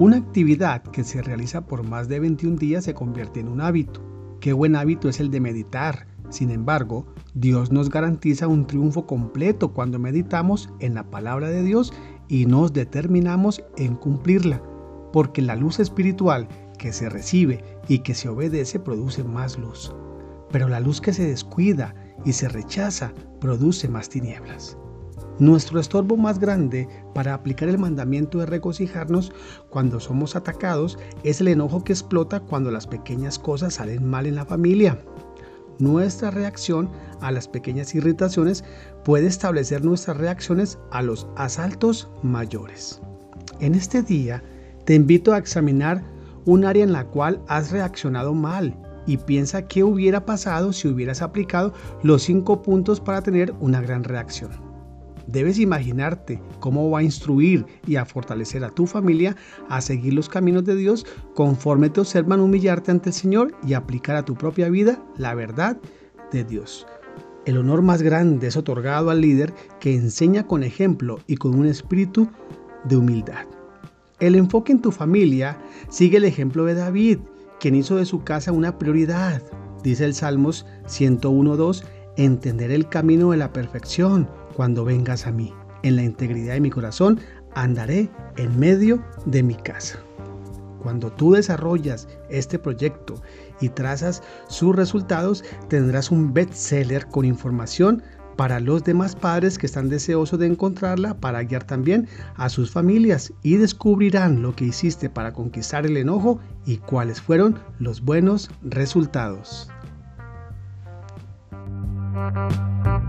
Una actividad que se realiza por más de 21 días se convierte en un hábito. Qué buen hábito es el de meditar. Sin embargo, Dios nos garantiza un triunfo completo cuando meditamos en la palabra de Dios y nos determinamos en cumplirla, porque la luz espiritual que se recibe y que se obedece produce más luz. Pero la luz que se descuida y se rechaza produce más tinieblas. Nuestro estorbo más grande para aplicar el mandamiento de regocijarnos cuando somos atacados es el enojo que explota cuando las pequeñas cosas salen mal en la familia. Nuestra reacción a las pequeñas irritaciones puede establecer nuestras reacciones a los asaltos mayores. En este día te invito a examinar un área en la cual has reaccionado mal y piensa qué hubiera pasado si hubieras aplicado los cinco puntos para tener una gran reacción. Debes imaginarte cómo va a instruir y a fortalecer a tu familia a seguir los caminos de Dios conforme te observan humillarte ante el Señor y aplicar a tu propia vida la verdad de Dios. El honor más grande es otorgado al líder que enseña con ejemplo y con un espíritu de humildad. El enfoque en tu familia sigue el ejemplo de David, quien hizo de su casa una prioridad. Dice el Salmos 101.2, entender el camino de la perfección cuando vengas a mí. En la integridad de mi corazón andaré en medio de mi casa. Cuando tú desarrollas este proyecto y trazas sus resultados, tendrás un bestseller con información para los demás padres que están deseosos de encontrarla para guiar también a sus familias y descubrirán lo que hiciste para conquistar el enojo y cuáles fueron los buenos resultados. Música